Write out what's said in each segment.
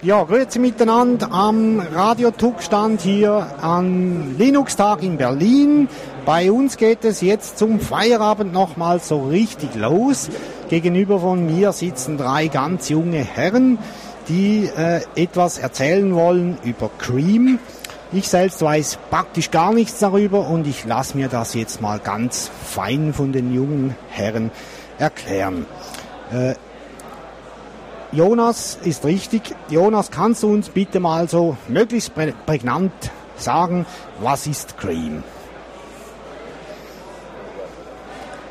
Ja, grüezi miteinander am Radio Tuck-Stand hier am Linux-Tag in Berlin. Bei uns geht es jetzt zum Feierabend nochmal so richtig los. Gegenüber von mir sitzen drei ganz junge Herren, die äh, etwas erzählen wollen über Cream. Ich selbst weiß praktisch gar nichts darüber und ich lasse mir das jetzt mal ganz fein von den jungen Herren erklären. Äh, Jonas ist richtig. Jonas, kannst du uns bitte mal so möglichst prägnant sagen, was ist Cream?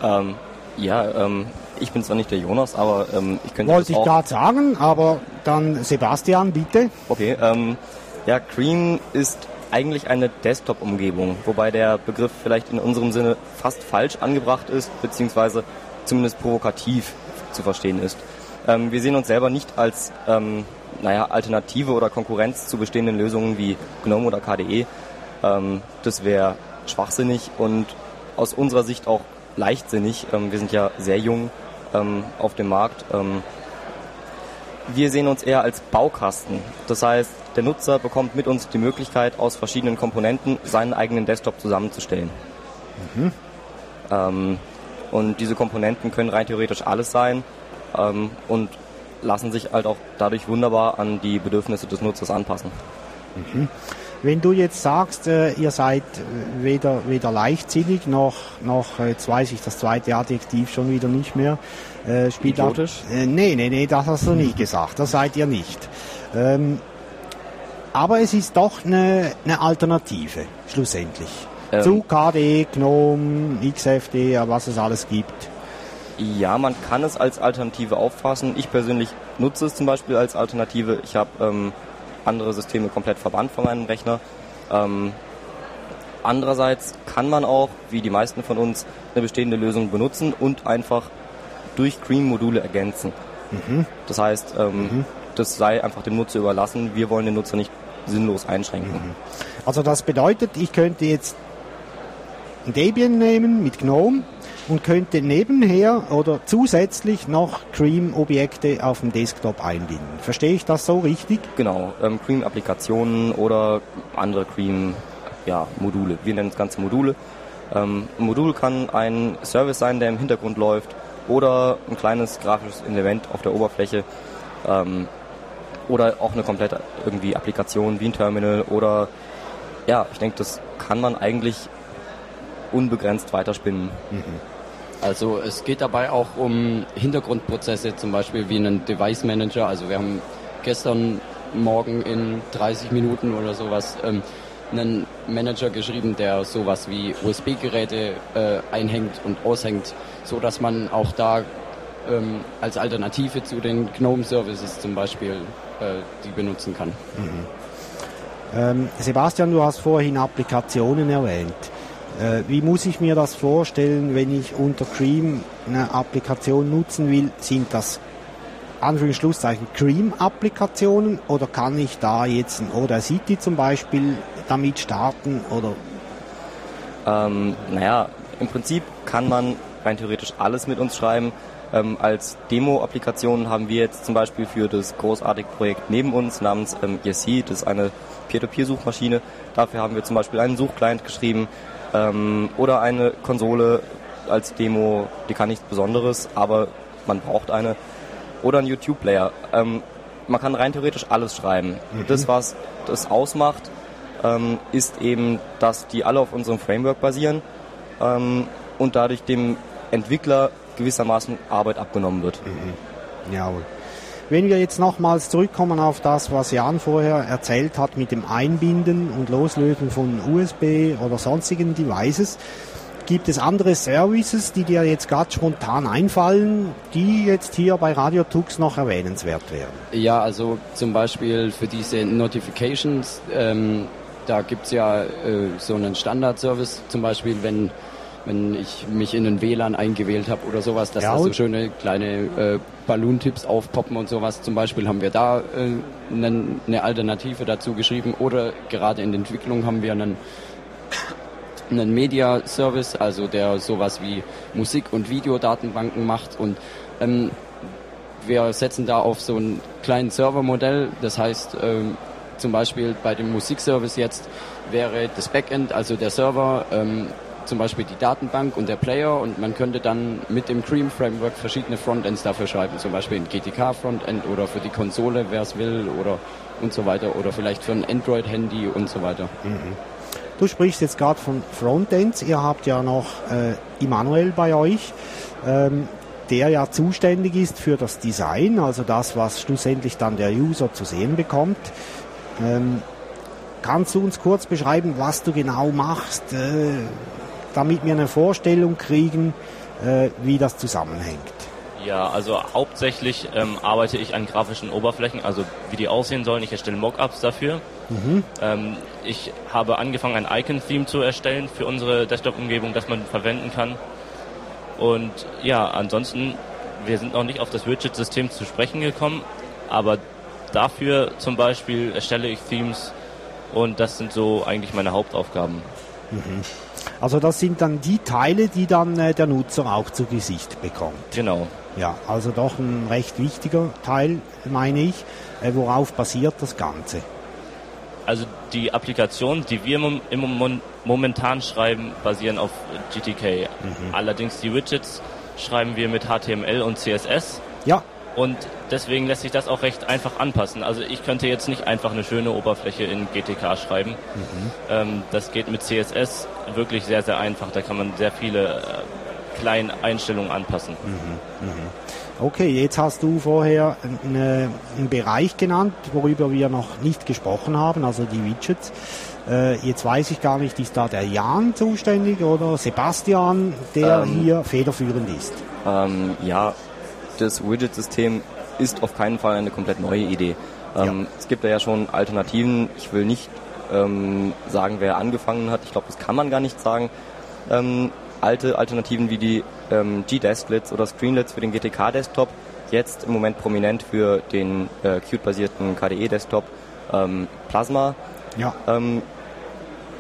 Ähm, ja, ähm, ich bin zwar nicht der Jonas, aber ähm, ich könnte Wollte ich gerade sagen, aber dann Sebastian, bitte. Okay, ähm, ja, Cream ist eigentlich eine Desktop-Umgebung, wobei der Begriff vielleicht in unserem Sinne fast falsch angebracht ist, beziehungsweise zumindest provokativ zu verstehen ist. Ähm, wir sehen uns selber nicht als ähm, naja, Alternative oder Konkurrenz zu bestehenden Lösungen wie GNOME oder KDE. Ähm, das wäre schwachsinnig und aus unserer Sicht auch leichtsinnig. Ähm, wir sind ja sehr jung ähm, auf dem Markt. Ähm, wir sehen uns eher als Baukasten. Das heißt, der Nutzer bekommt mit uns die Möglichkeit, aus verschiedenen Komponenten seinen eigenen Desktop zusammenzustellen. Mhm. Und diese Komponenten können rein theoretisch alles sein ähm, und lassen sich halt auch dadurch wunderbar an die Bedürfnisse des Nutzers anpassen. Mhm. Wenn du jetzt sagst, äh, ihr seid äh, weder, weder leichtsinnig noch, noch, äh, jetzt weiß ich das zweite Adjektiv schon wieder nicht mehr, äh, spielt Idiotisch? Auch, äh, nee, nee, nee, das hast du nicht gesagt, das seid ihr nicht. Ähm, aber es ist doch eine, eine Alternative, schlussendlich. Ähm, Zu KDE, GNOME, XFD, was es alles gibt. Ja, man kann es als Alternative auffassen. Ich persönlich nutze es zum Beispiel als Alternative. Ich habe ähm, andere Systeme komplett verbannt von meinem Rechner. Ähm, andererseits kann man auch, wie die meisten von uns, eine bestehende Lösung benutzen und einfach durch Cream-Module ergänzen. Mhm. Das heißt, ähm, mhm. das sei einfach dem Nutzer überlassen. Wir wollen den Nutzer nicht sinnlos einschränken. Mhm. Also das bedeutet, ich könnte jetzt Debian nehmen mit GNOME und könnte nebenher oder zusätzlich noch Cream-Objekte auf dem Desktop einbinden. Verstehe ich das so richtig? Genau, ähm, Cream-Applikationen oder andere Cream-Module. Ja, Wir nennen das Ganze Module. Ähm, ein Modul kann ein Service sein, der im Hintergrund läuft oder ein kleines grafisches Element auf der Oberfläche ähm, oder auch eine komplette irgendwie Applikation wie ein Terminal oder ja, ich denke, das kann man eigentlich unbegrenzt weiterspinnen. Mhm. Also es geht dabei auch um Hintergrundprozesse, zum Beispiel wie einen Device Manager. Also wir haben gestern Morgen in 30 Minuten oder sowas ähm, einen Manager geschrieben, der sowas wie USB-Geräte äh, einhängt und aushängt, so dass man auch da ähm, als Alternative zu den GNOME-Services zum Beispiel äh, die benutzen kann. Mhm. Ähm, Sebastian, du hast vorhin Applikationen erwähnt. Äh, wie muss ich mir das vorstellen, wenn ich unter Cream eine Applikation nutzen will? Sind das Anführungszeichen Cream-Applikationen oder kann ich da jetzt ein Oder City zum Beispiel damit starten oder? Ähm, naja, im Prinzip kann man rein theoretisch alles mit uns schreiben. Ähm, als Demo-Applikation haben wir jetzt zum Beispiel für das großartige Projekt neben uns namens ähm, Yesi, das ist eine Peer-to-Peer-Suchmaschine. Dafür haben wir zum Beispiel einen Suchclient geschrieben, ähm, oder eine Konsole als Demo, die kann nichts Besonderes, aber man braucht eine. Oder ein YouTube-Player. Ähm, man kann rein theoretisch alles schreiben. Mhm. Das, was das ausmacht, ähm, ist eben, dass die alle auf unserem Framework basieren ähm, und dadurch dem Entwickler gewissermaßen Arbeit abgenommen wird. Mhm. Jawohl. Wenn wir jetzt nochmals zurückkommen auf das, was Jan vorher erzählt hat mit dem Einbinden und Loslösen von USB oder sonstigen Devices, gibt es andere Services, die dir jetzt gerade spontan einfallen, die jetzt hier bei Radio Tux noch erwähnenswert wären? Ja, also zum Beispiel für diese Notifications, ähm, da gibt es ja äh, so einen Standardservice, zum Beispiel wenn wenn ich mich in den WLAN eingewählt habe oder sowas, dass ja, da so schöne kleine äh, Balloon-Tipps aufpoppen und sowas. Zum Beispiel haben wir da äh, eine Alternative dazu geschrieben oder gerade in der Entwicklung haben wir einen einen Media-Service, also der sowas wie Musik- und Videodatenbanken macht und ähm, wir setzen da auf so einen kleinen Servermodell. Das heißt, ähm, zum Beispiel bei dem Musikservice jetzt wäre das Backend, also der Server, ähm, zum Beispiel die Datenbank und der Player und man könnte dann mit dem Cream Framework verschiedene Frontends dafür schreiben, zum Beispiel ein GTK Frontend oder für die Konsole, wer es will oder und so weiter oder vielleicht für ein Android Handy und so weiter. Mhm. Du sprichst jetzt gerade von Frontends. Ihr habt ja noch äh, Immanuel bei euch, ähm, der ja zuständig ist für das Design, also das, was schlussendlich dann der User zu sehen bekommt. Ähm, kannst du uns kurz beschreiben, was du genau machst, äh, damit wir eine Vorstellung kriegen, äh, wie das zusammenhängt? Ja, also hauptsächlich ähm, arbeite ich an grafischen Oberflächen, also wie die aussehen sollen. Ich erstelle Mockups dafür. Mhm. Ähm, ich habe angefangen, ein Icon-Theme zu erstellen für unsere Desktop-Umgebung, das man verwenden kann. Und ja, ansonsten, wir sind noch nicht auf das Widget-System zu sprechen gekommen, aber dafür zum Beispiel erstelle ich Themes und das sind so eigentlich meine Hauptaufgaben. Mhm. Also das sind dann die Teile, die dann äh, der Nutzer auch zu Gesicht bekommt. Genau. Ja, also doch ein recht wichtiger Teil, meine ich. Äh, worauf basiert das Ganze? Also die Applikationen, die wir im momentan schreiben, basieren auf GTK. Mhm. Allerdings die Widgets schreiben wir mit HTML und CSS. Ja. Und deswegen lässt sich das auch recht einfach anpassen. Also ich könnte jetzt nicht einfach eine schöne Oberfläche in GTK schreiben. Mhm. Ähm, das geht mit CSS wirklich sehr, sehr einfach. Da kann man sehr viele äh, kleine Einstellungen anpassen. Mhm. Mhm. Okay, jetzt hast du vorher eine, einen Bereich genannt, worüber wir noch nicht gesprochen haben, also die Widgets. Äh, jetzt weiß ich gar nicht, ist da der Jan zuständig oder Sebastian, der ähm, hier federführend ist? Ähm, ja, das Widget-System ist auf keinen Fall eine komplett neue Idee. Ähm, ja. Es gibt da ja schon Alternativen. Ich will nicht ähm, sagen, wer angefangen hat. Ich glaube, das kann man gar nicht sagen. Ähm, alte Alternativen wie die ähm, G-Desklets oder Screenlets für den GTK-Desktop, jetzt im Moment prominent für den äh, Qt-basierten KDE-Desktop ähm, Plasma. Ja.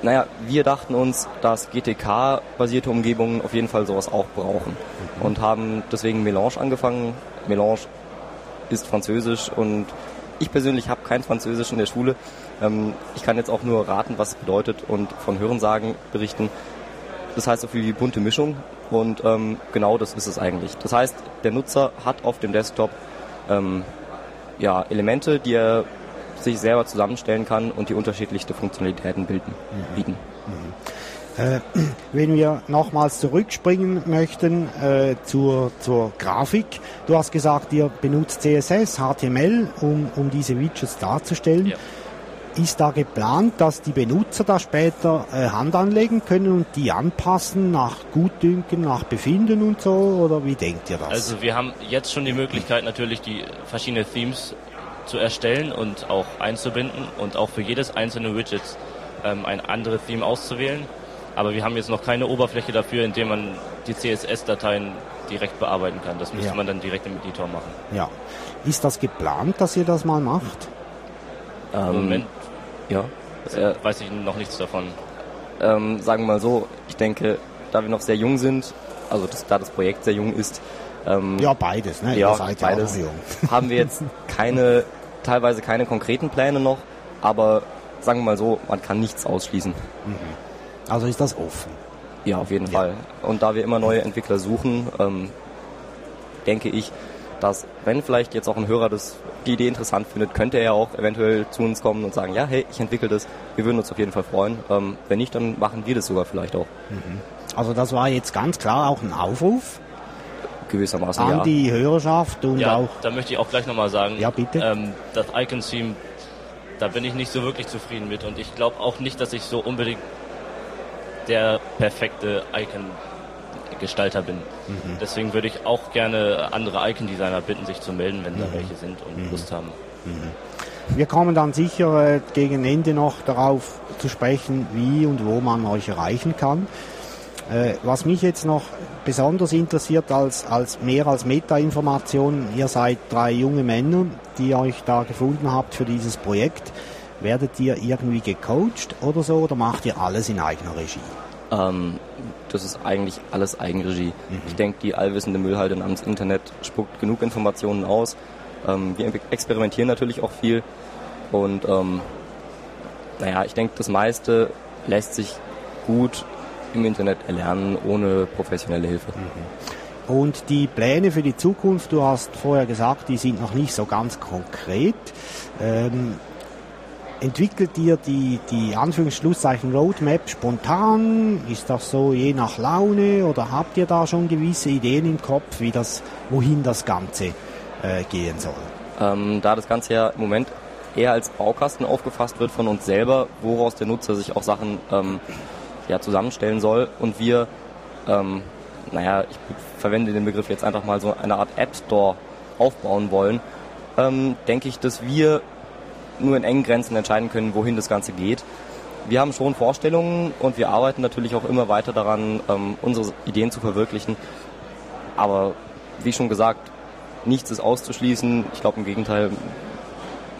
Naja, wir dachten uns, dass GTK-basierte Umgebungen auf jeden Fall sowas auch brauchen mhm. und haben deswegen Melange angefangen. Melange ist Französisch und ich persönlich habe kein Französisch in der Schule. Ähm, ich kann jetzt auch nur raten, was es bedeutet und von Hörensagen berichten. Das heißt so viel wie bunte Mischung und ähm, genau das ist es eigentlich. Das heißt, der Nutzer hat auf dem Desktop ähm, ja, Elemente, die er sich selber zusammenstellen kann und die unterschiedlichste Funktionalitäten bilden, mhm. bieten. Mhm. Äh, wenn wir nochmals zurückspringen möchten äh, zur, zur Grafik. Du hast gesagt, ihr benutzt CSS, HTML, um, um diese Widgets darzustellen. Ja. Ist da geplant, dass die Benutzer da später äh, Hand anlegen können und die anpassen nach Gutdünken, nach Befinden und so? Oder wie denkt ihr das? Also wir haben jetzt schon die Möglichkeit natürlich die verschiedenen Themes zu erstellen und auch einzubinden und auch für jedes einzelne Widget ähm, ein anderes Theme auszuwählen. Aber wir haben jetzt noch keine Oberfläche dafür, in der man die CSS-Dateien direkt bearbeiten kann. Das müsste ja. man dann direkt im Editor machen. Ja. Ist das geplant, dass ihr das mal macht? Ähm, Im Moment ja. Äh, weiß ich noch nichts davon. Ähm, sagen wir mal so, ich denke, da wir noch sehr jung sind, also das, da das Projekt sehr jung ist, ähm, ja, beides, ne? Ja, beides. Haben wir jetzt keine teilweise keine konkreten Pläne noch, aber sagen wir mal so, man kann nichts ausschließen. Mhm. Also ist das offen? Ja, auf jeden ja. Fall. Und da wir immer neue Entwickler suchen, ähm, denke ich, dass wenn vielleicht jetzt auch ein Hörer das, die Idee interessant findet, könnte er auch eventuell zu uns kommen und sagen, ja, hey, ich entwickle das, wir würden uns auf jeden Fall freuen. Ähm, wenn nicht, dann machen wir das sogar vielleicht auch. Mhm. Also das war jetzt ganz klar auch ein Aufruf gewissermaßen an ja. die Hörerschaft und ja, auch. Da möchte ich auch gleich nochmal sagen, ja, bitte. Ähm, das Icon-Theme, da bin ich nicht so wirklich zufrieden mit und ich glaube auch nicht, dass ich so unbedingt der perfekte Icon-Gestalter bin. Mhm. Deswegen würde ich auch gerne andere Icon-Designer bitten, sich zu melden, wenn mhm. da welche sind und mhm. Lust haben. Mhm. Wir kommen dann sicher äh, gegen Ende noch darauf zu sprechen, wie und wo man euch erreichen kann. Äh, was mich jetzt noch besonders interessiert als, als mehr als Meta-Information, ihr seid drei junge Männer, die euch da gefunden habt für dieses Projekt. Werdet ihr irgendwie gecoacht oder so oder macht ihr alles in eigener Regie? Ähm, das ist eigentlich alles Eigenregie. Mhm. Ich denke, die allwissende Müllhalde namens Internet spuckt genug Informationen aus. Ähm, wir experimentieren natürlich auch viel und ähm, naja, ich denke, das meiste lässt sich gut im Internet erlernen, ohne professionelle Hilfe. Mhm. Und die Pläne für die Zukunft, du hast vorher gesagt, die sind noch nicht so ganz konkret. Ähm, entwickelt ihr die, die Anführungsschlusszeichen Roadmap spontan? Ist das so je nach Laune oder habt ihr da schon gewisse Ideen im Kopf, wie das, wohin das Ganze äh, gehen soll? Ähm, da das Ganze ja im Moment eher als Baukasten aufgefasst wird von uns selber, woraus der Nutzer sich auch Sachen ähm, ja, zusammenstellen soll und wir, ähm, naja, ich verwende den Begriff jetzt einfach mal so eine Art App Store aufbauen wollen, ähm, denke ich, dass wir nur in engen Grenzen entscheiden können, wohin das Ganze geht. Wir haben schon Vorstellungen und wir arbeiten natürlich auch immer weiter daran, ähm, unsere Ideen zu verwirklichen. Aber wie schon gesagt, nichts ist auszuschließen. Ich glaube im Gegenteil,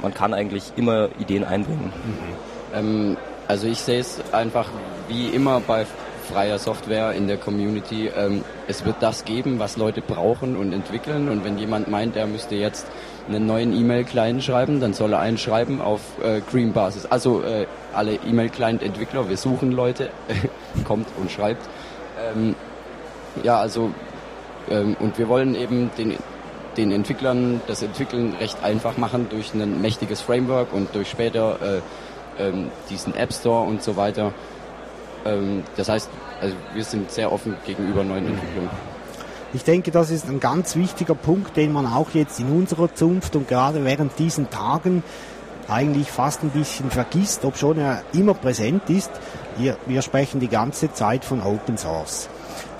man kann eigentlich immer Ideen einbringen. Mhm. Ähm, also ich sehe es einfach wie immer bei freier Software in der Community. Ähm, es wird das geben, was Leute brauchen und entwickeln. Und wenn jemand meint, er müsste jetzt einen neuen E-Mail-Client schreiben, dann soll er einen schreiben auf äh, Cream-Basis. Also äh, alle E-Mail-Client-Entwickler, wir suchen Leute, kommt und schreibt. Ähm, ja, also ähm, und wir wollen eben den, den Entwicklern das Entwickeln recht einfach machen durch ein mächtiges Framework und durch später äh, ähm, diesen App Store und so weiter. Ähm, das heißt, also wir sind sehr offen gegenüber neuen Entwicklungen. Ich denke, das ist ein ganz wichtiger Punkt, den man auch jetzt in unserer Zunft und gerade während diesen Tagen eigentlich fast ein bisschen vergisst, ob schon er immer präsent ist. Wir, wir sprechen die ganze Zeit von Open Source.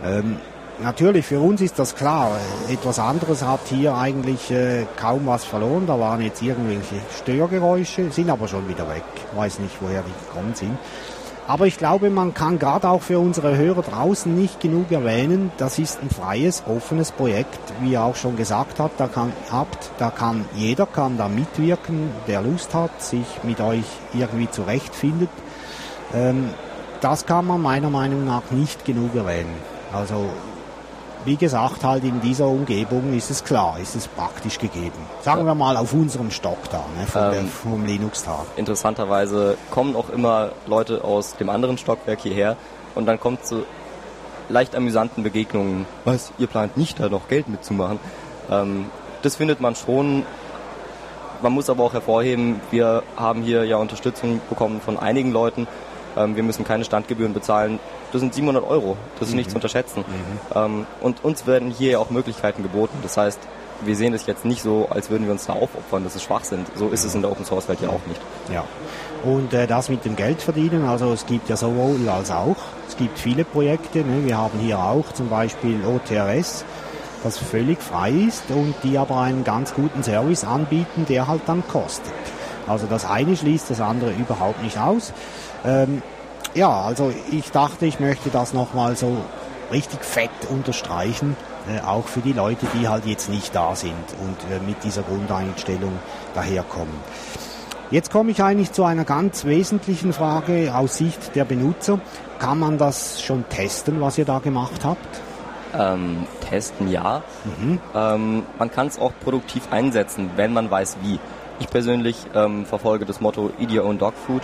Ähm, natürlich, für uns ist das klar. Etwas anderes hat hier eigentlich äh, kaum was verloren. Da waren jetzt irgendwelche Störgeräusche, sind aber schon wieder weg. Weiß nicht, woher die gekommen sind. Aber ich glaube, man kann gerade auch für unsere Hörer draußen nicht genug erwähnen, das ist ein freies, offenes Projekt, wie ihr auch schon gesagt habt, da kann, habt, da kann jeder kann da mitwirken, der Lust hat, sich mit euch irgendwie zurechtfindet. Ähm, das kann man meiner Meinung nach nicht genug erwähnen. Also wie gesagt, halt in dieser Umgebung ist es klar, ist es praktisch gegeben. Sagen wir mal auf unserem Stock da, ne, vom, ähm, der, vom Linux-Tag. Interessanterweise kommen auch immer Leute aus dem anderen Stockwerk hierher und dann kommt zu leicht amüsanten Begegnungen. Was, ihr plant nicht da noch Geld mitzumachen? Ähm, das findet man schon. Man muss aber auch hervorheben, wir haben hier ja Unterstützung bekommen von einigen Leuten. Ähm, wir müssen keine Standgebühren bezahlen das sind 700 Euro. Das ist mhm. nicht zu unterschätzen. Mhm. Ähm, und uns werden hier auch Möglichkeiten geboten. Das heißt, wir sehen das jetzt nicht so, als würden wir uns da aufopfern, dass es schwach sind. So ist es in der Open Source Welt ja auch nicht. Ja. Und äh, das mit dem Geld verdienen, also es gibt ja sowohl als auch. Es gibt viele Projekte. Ne? Wir haben hier auch zum Beispiel OTRS, das völlig frei ist und die aber einen ganz guten Service anbieten, der halt dann kostet. Also das eine schließt das andere überhaupt nicht aus. Ähm, ja, also ich dachte, ich möchte das nochmal so richtig fett unterstreichen, äh, auch für die Leute, die halt jetzt nicht da sind und äh, mit dieser Grundeinstellung daherkommen. Jetzt komme ich eigentlich zu einer ganz wesentlichen Frage aus Sicht der Benutzer. Kann man das schon testen, was ihr da gemacht habt? Ähm, testen ja. Mhm. Ähm, man kann es auch produktiv einsetzen, wenn man weiß wie. Ich persönlich ähm, verfolge das Motto Eat Your Own Dog Food.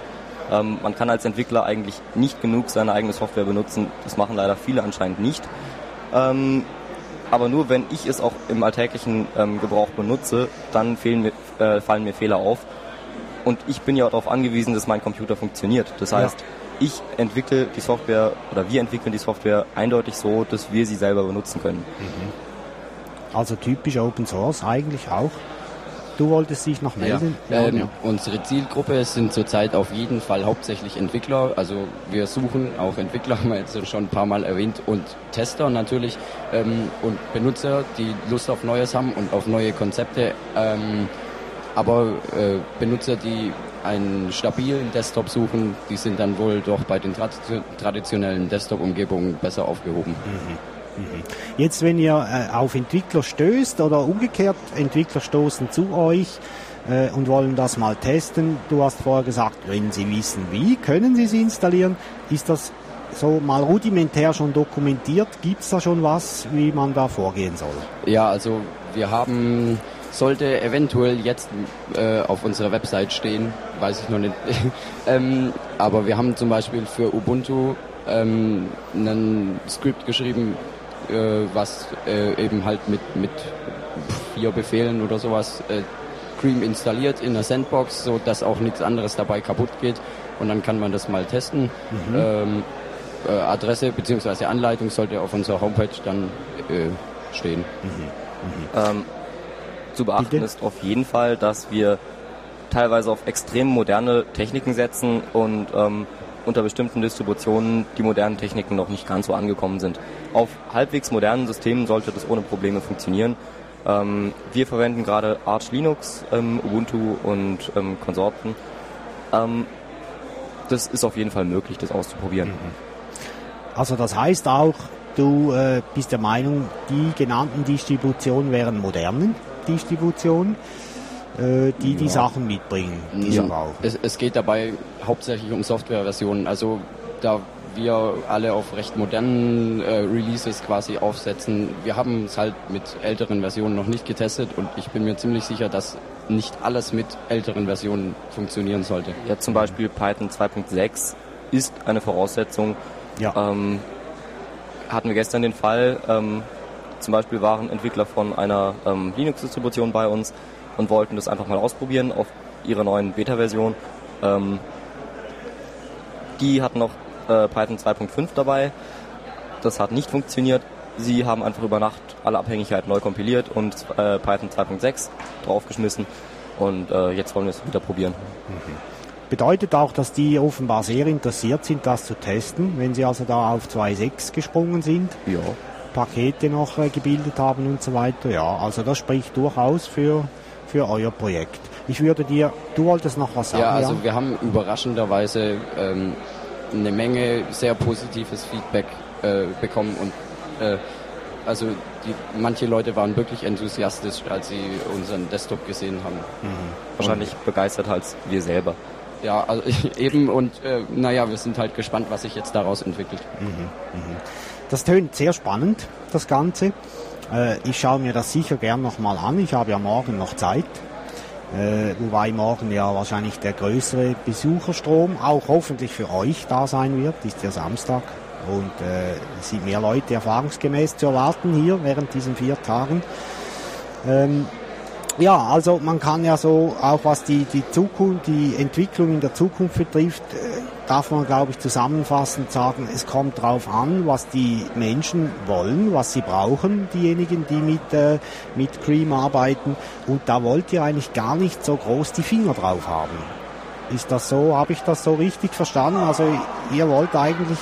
Ähm, man kann als Entwickler eigentlich nicht genug seine eigene Software benutzen. Das machen leider viele anscheinend nicht. Ähm, aber nur wenn ich es auch im alltäglichen ähm, Gebrauch benutze, dann mir, äh, fallen mir Fehler auf. Und ich bin ja darauf angewiesen, dass mein Computer funktioniert. Das heißt, ja. ich entwickle die Software oder wir entwickeln die Software eindeutig so, dass wir sie selber benutzen können. Mhm. Also typisch Open Source eigentlich auch. Du wolltest dich noch melden? Ja, ähm, ja. Unsere Zielgruppe sind zurzeit auf jeden Fall hauptsächlich Entwickler. Also wir suchen auch Entwickler, haben wir jetzt schon ein paar Mal erwähnt, und Tester natürlich ähm, und Benutzer, die Lust auf Neues haben und auf neue Konzepte. Ähm, aber äh, Benutzer, die einen stabilen Desktop suchen, die sind dann wohl doch bei den traditionellen Desktop-Umgebungen besser aufgehoben. Mhm. Mhm. Jetzt, wenn ihr äh, auf Entwickler stößt oder umgekehrt, Entwickler stoßen zu euch äh, und wollen das mal testen, du hast vorher gesagt, wenn sie wissen wie, können sie sie installieren, ist das so mal rudimentär schon dokumentiert? Gibt es da schon was, wie man da vorgehen soll? Ja, also wir haben, sollte eventuell jetzt äh, auf unserer Website stehen, weiß ich noch nicht. ähm, aber wir haben zum Beispiel für Ubuntu ähm, ein Skript geschrieben, äh, was äh, eben halt mit, mit vier Befehlen oder sowas äh, Cream installiert in der Sandbox, so dass auch nichts anderes dabei kaputt geht. Und dann kann man das mal testen. Mhm. Ähm, äh, Adresse bzw. Anleitung sollte auf unserer Homepage dann äh, stehen. Mhm. Mhm. Ähm, zu beachten Bitte? ist auf jeden Fall, dass wir teilweise auf extrem moderne Techniken setzen und ähm, unter bestimmten Distributionen die modernen Techniken noch nicht ganz so angekommen sind. Auf halbwegs modernen Systemen sollte das ohne Probleme funktionieren. Ähm, wir verwenden gerade Arch Linux, ähm, Ubuntu und ähm, Konsorten. Ähm, das ist auf jeden Fall möglich, das auszuprobieren. Mhm. Also das heißt auch, du äh, bist der Meinung, die genannten Distributionen wären modernen Distributionen, äh, die ja. die Sachen mitbringen, die ja. sie brauchen. Es, es geht dabei hauptsächlich um Softwareversionen. Also da wir alle auf recht modernen äh, Releases quasi aufsetzen. Wir haben es halt mit älteren Versionen noch nicht getestet und ich bin mir ziemlich sicher, dass nicht alles mit älteren Versionen funktionieren sollte. Ja, zum Beispiel Python 2.6 ist eine Voraussetzung. Ja. Ähm, hatten wir gestern den Fall, ähm, zum Beispiel waren Entwickler von einer ähm, Linux-Distribution bei uns und wollten das einfach mal ausprobieren auf ihrer neuen Beta-Version. Ähm, die hatten noch äh, Python 2.5 dabei. Das hat nicht funktioniert. Sie haben einfach über Nacht alle Abhängigkeiten neu kompiliert und äh, Python 2.6 draufgeschmissen. Und äh, jetzt wollen wir es wieder probieren. Mhm. Bedeutet auch, dass die offenbar sehr interessiert sind, das zu testen, wenn sie also da auf 2.6 gesprungen sind. Ja. Pakete noch äh, gebildet haben und so weiter. Ja, also das spricht durchaus für, für euer Projekt. Ich würde dir, du wolltest noch was sagen. Ja, also ja? wir haben überraschenderweise ähm, eine Menge sehr positives Feedback äh, bekommen und äh, also die, manche Leute waren wirklich enthusiastisch, als sie unseren Desktop gesehen haben. Mhm. Wahrscheinlich und, begeisterter als wir selber. Ja, also eben und äh, naja, wir sind halt gespannt, was sich jetzt daraus entwickelt. Mhm, mhm. Das tönt sehr spannend, das Ganze. Äh, ich schaue mir das sicher gern nochmal an. Ich habe ja morgen noch Zeit. Äh, wobei morgen ja wahrscheinlich der größere Besucherstrom auch hoffentlich für euch da sein wird, ist ja Samstag und äh, es sind mehr Leute erfahrungsgemäß zu erwarten hier während diesen vier Tagen. Ähm, ja, also man kann ja so, auch was die, die Zukunft, die Entwicklung in der Zukunft betrifft, äh, darf man, glaube ich, zusammenfassend sagen, es kommt darauf an, was die Menschen wollen, was sie brauchen, diejenigen, die mit, äh, mit Cream arbeiten. Und da wollt ihr eigentlich gar nicht so groß die Finger drauf haben. Ist das so, habe ich das so richtig verstanden? Also ihr wollt eigentlich,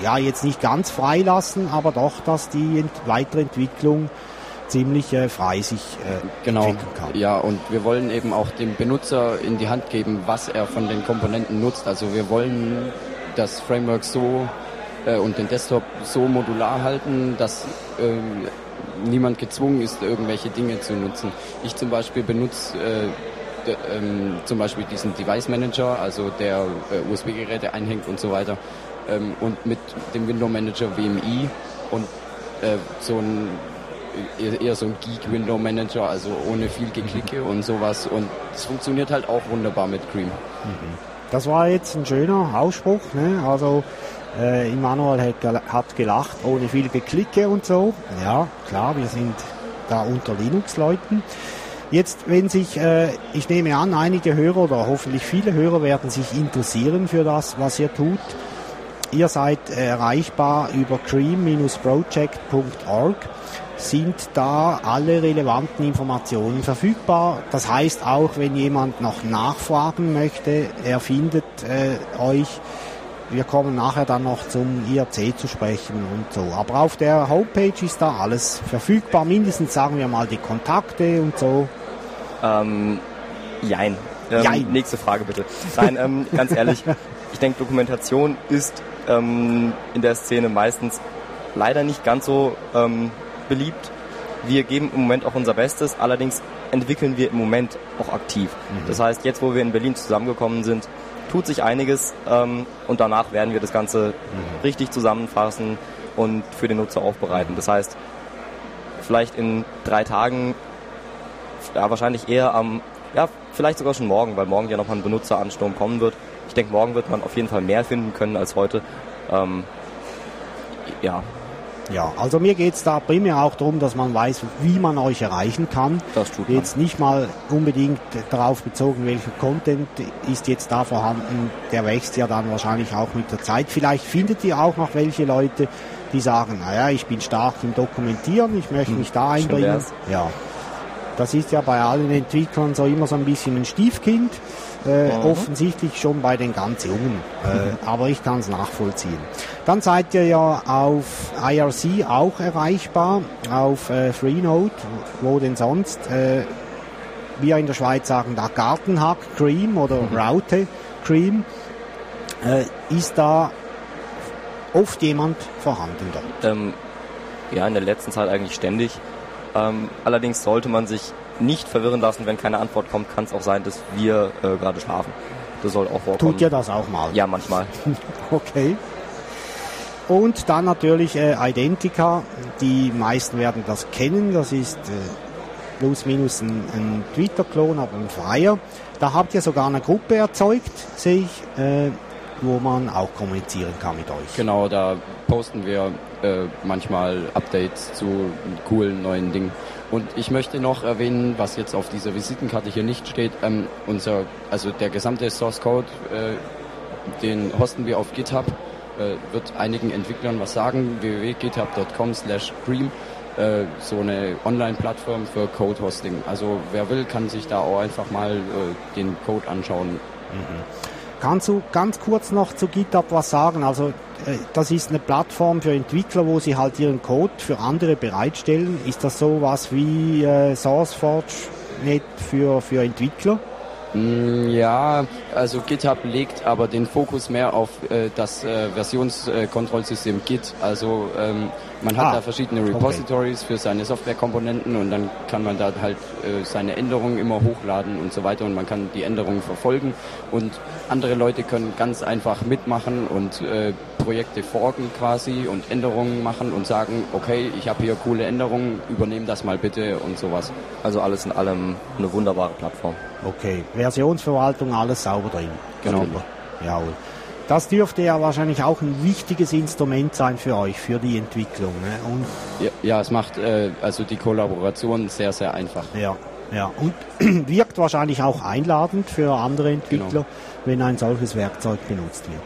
ja, jetzt nicht ganz freilassen, aber doch, dass die Ent weitere Entwicklung ziemlich äh, frei sich äh, genau. entwickeln kann. Ja, und wir wollen eben auch dem Benutzer in die Hand geben, was er von den Komponenten nutzt. Also wir wollen das Framework so äh, und den Desktop so modular halten, dass ähm, niemand gezwungen ist, irgendwelche Dinge zu nutzen. Ich zum Beispiel benutze äh, ähm, zum Beispiel diesen Device Manager, also der äh, USB-Geräte einhängt und so weiter. Ähm, und mit dem Window Manager WMI und äh, so ein eher so ein Geek-Window-Manager, also ohne viel Geklicke mhm. und sowas. Und es funktioniert halt auch wunderbar mit Cream. Mhm. Das war jetzt ein schöner Ausspruch. Ne? Also äh, Immanuel hat, hat gelacht, ohne viel Geklicke und so. Ja, klar, wir sind da unter Linux-Leuten. Jetzt, wenn sich, äh, ich nehme an, einige Hörer oder hoffentlich viele Hörer werden sich interessieren für das, was ihr tut. Ihr seid erreichbar über cream-project.org sind da alle relevanten Informationen verfügbar. Das heißt auch, wenn jemand noch nachfragen möchte, er findet äh, euch. Wir kommen nachher dann noch zum IRC zu sprechen und so. Aber auf der Homepage ist da alles verfügbar. Mindestens sagen wir mal die Kontakte und so. Ähm, jein. Ähm, jein. Nächste Frage bitte. Nein, ähm, ganz ehrlich, ich denke, Dokumentation ist ähm, in der Szene meistens leider nicht ganz so ähm, beliebt. Wir geben im Moment auch unser Bestes, allerdings entwickeln wir im Moment auch aktiv. Mhm. Das heißt, jetzt wo wir in Berlin zusammengekommen sind, tut sich einiges ähm, und danach werden wir das Ganze mhm. richtig zusammenfassen und für den Nutzer aufbereiten. Das heißt, vielleicht in drei Tagen, ja, wahrscheinlich eher am, ja, vielleicht sogar schon morgen, weil morgen ja nochmal ein Benutzeransturm kommen wird. Ich denke, morgen wird man auf jeden Fall mehr finden können als heute. Ähm, ja, ja, also mir geht es da primär auch darum, dass man weiß, wie man euch erreichen kann. Das tut man. Jetzt nicht mal unbedingt darauf bezogen, welcher Content ist jetzt da vorhanden. Der wächst ja dann wahrscheinlich auch mit der Zeit. Vielleicht findet ihr auch noch welche Leute, die sagen, naja, ich bin stark im Dokumentieren, ich möchte hm, mich da einbringen. Ja, das ist ja bei allen Entwicklern so immer so ein bisschen ein Stiefkind. Äh, mhm. Offensichtlich schon bei den ganz Jungen. Äh, aber ich kann es nachvollziehen. Dann seid ihr ja auf IRC auch erreichbar, auf äh, Freenode, wo denn sonst. Äh, wir in der Schweiz sagen da Gartenhack Cream oder mhm. Raute Cream. Äh, ist da oft jemand vorhanden dort? Ähm, ja, in der letzten Zeit eigentlich ständig. Ähm, allerdings sollte man sich nicht verwirren lassen, wenn keine Antwort kommt, kann es auch sein, dass wir äh, gerade schlafen. Das soll auch vorkommen. Tut ihr das auch mal? Ja, manchmal. okay. Und dann natürlich äh, Identica. Die meisten werden das kennen. Das ist äh, plus minus ein, ein Twitter-Klon, aber ein freier. Da habt ihr sogar eine Gruppe erzeugt, sehe ich, äh, wo man auch kommunizieren kann mit euch. Genau, da posten wir äh, manchmal Updates zu coolen neuen Dingen. Und ich möchte noch erwähnen, was jetzt auf dieser Visitenkarte hier nicht steht, ähm, unser, also der gesamte Source Code, äh, den hosten wir auf GitHub, äh, wird einigen Entwicklern was sagen, www.github.com slash cream, äh, so eine Online-Plattform für Code-Hosting. Also wer will, kann sich da auch einfach mal äh, den Code anschauen. Mhm. Kannst du ganz kurz noch zu GitHub was sagen? Also äh, das ist eine Plattform für Entwickler, wo sie halt ihren Code für andere bereitstellen. Ist das so was wie äh, SourceForge nicht für, für Entwickler? Mm, ja, also GitHub legt aber den Fokus mehr auf äh, das äh, Versionskontrollsystem Git. Also ähm, man hat ah, da verschiedene Repositories okay. für seine Softwarekomponenten und dann kann man da halt äh, seine Änderungen immer hochladen und so weiter und man kann die Änderungen verfolgen und andere Leute können ganz einfach mitmachen und äh, Projekte forken quasi und Änderungen machen und sagen, okay, ich habe hier coole Änderungen, übernehme das mal bitte und sowas. Also alles in allem eine wunderbare Plattform. Okay, Versionsverwaltung, alles sauber drin. Genau. Jawohl. Das dürfte ja wahrscheinlich auch ein wichtiges Instrument sein für euch, für die Entwicklung. Ne? Ja, ja, es macht äh, also die Kollaboration sehr, sehr einfach. Ja, ja. Und wirkt wahrscheinlich auch einladend für andere Entwickler, genau. wenn ein solches Werkzeug benutzt wird.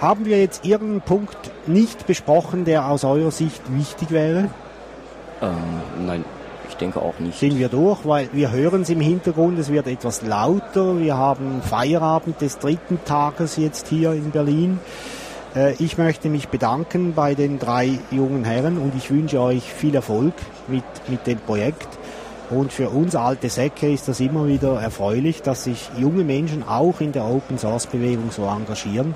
Haben wir jetzt irgendeinen Punkt nicht besprochen, der aus eurer Sicht wichtig wäre? Ähm, nein. Denke auch nicht. Sind wir durch, weil wir hören es im Hintergrund, es wird etwas lauter. Wir haben Feierabend des dritten Tages jetzt hier in Berlin. Äh, ich möchte mich bedanken bei den drei jungen Herren und ich wünsche euch viel Erfolg mit, mit dem Projekt. Und für uns alte Säcke ist das immer wieder erfreulich, dass sich junge Menschen auch in der Open Source Bewegung so engagieren.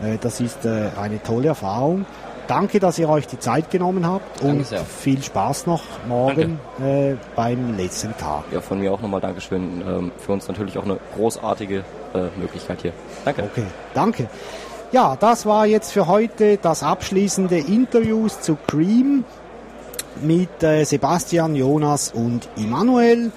Äh, das ist äh, eine tolle Erfahrung. Danke, dass ihr euch die Zeit genommen habt und viel Spaß noch morgen äh, beim letzten Tag. Ja, von mir auch nochmal Dankeschön. Ähm, für uns natürlich auch eine großartige äh, Möglichkeit hier. Danke. Okay, danke. Ja, das war jetzt für heute das abschließende Interview zu Cream mit äh, Sebastian, Jonas und Immanuel.